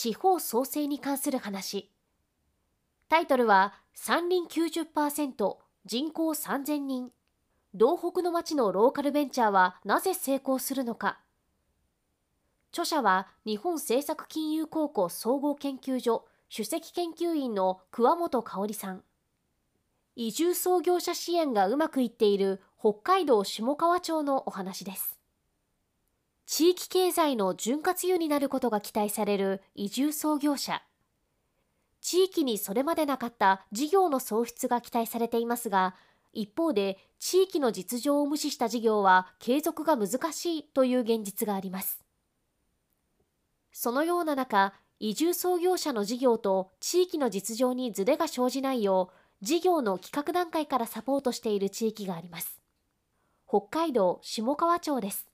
地方創生に関する話。タイトルは山林90%人口3000人。道北の町のローカルベンチャーはなぜ成功するのか。著者は日本政策金融高校総合研究所首席研究員の桑本香織さん。移住創業者支援がうまくいっている北海道下川町のお話です。地域経済の潤滑油になることが期待される移住創業者。地域にそれまでなかった事業の創出が期待されていますが一方で地域の実情を無視した事業は継続が難しいという現実があります。そのような中移住創業者の事業と地域の実情にズレが生じないよう事業の企画段階からサポートしている地域があります。北海道下川町です。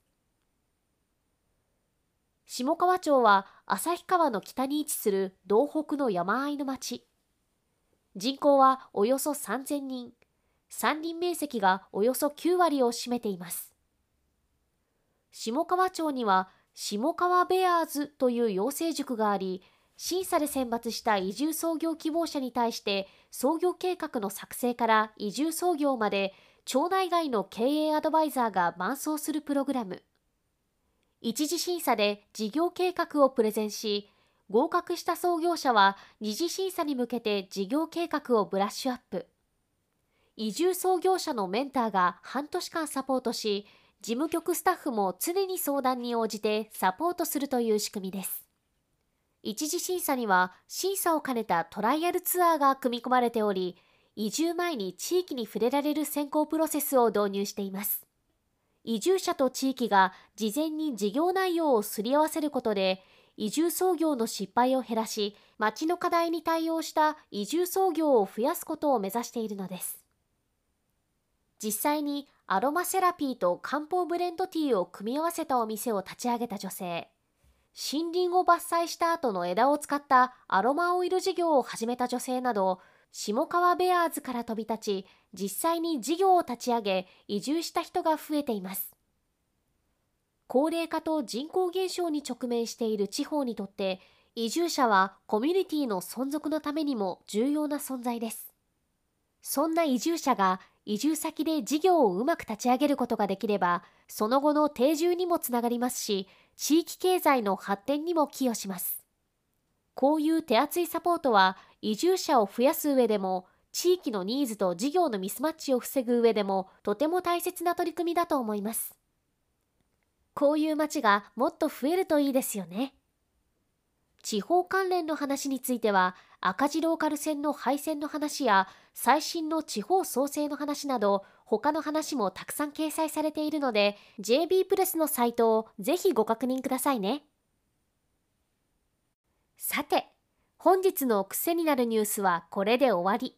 下川町は旭川の北に位置する道北の山あいの町。人口はおよそ3000人。山林面積がおよそ9割を占めています。下川町には下川ベアーズという養成塾があり審査で選抜した移住創業希望者に対して創業計画の作成から移住創業まで町内外の経営アドバイザーが伴走するプログラム。一次審査で事業計画をプレゼンし合格した創業者は二次審査に向けて事業計画をブラッシュアップ移住創業者のメンターが半年間サポートし、事務局スタッフも常に相談に応じてサポートするという仕組みです。一次審査には審査を兼ねたトライアルツアーが組み込まれており、移住前に地域に触れられる選考プロセスを導入しています。移住者と地域が事前に事業内容をすり合わせることで、移住創業の失敗を減らし、町の課題に対応した移住創業を増やすことを目指しているのです。実際にアロマセラピーと漢方ブレンドティーを組み合わせたお店を立ち上げた女性森林を伐採した後の枝を使ったアロマオイル事業を始めた女性など下川ベアーズから飛び立ち実際に事業を立ち上げ移住した人が増えています。高齢化と人口減少に直面している地方にとって移住者はコミュニティの存続のためにも重要な存在です。そんな移住者が移住先で事業をうまく立ち上げることができれば、その後の定住にもつながりますし、地域経済の発展にも寄与します。こういう手厚いサポートは、移住者を増やす上でも、地域のニーズと事業のミスマッチを防ぐ上でも、とても大切な取り組みだと思います。こういう街がもっと増えるといいですよね。地方関連の話については、赤字ローカル線の廃線の話や最新の地方創生の話など他の話もたくさん掲載されているので JB プレスのサイトをぜひご確認くださいね。さて本日の癖になるニュースはこれで終わり。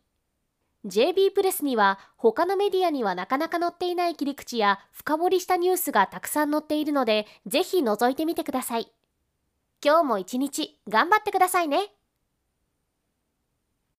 JB プレスには他のメディアにはなかなか載っていない切り口や深掘りしたニュースがたくさん載っているのでぜひ覗いてみてください。今日も一日頑張ってくださいね。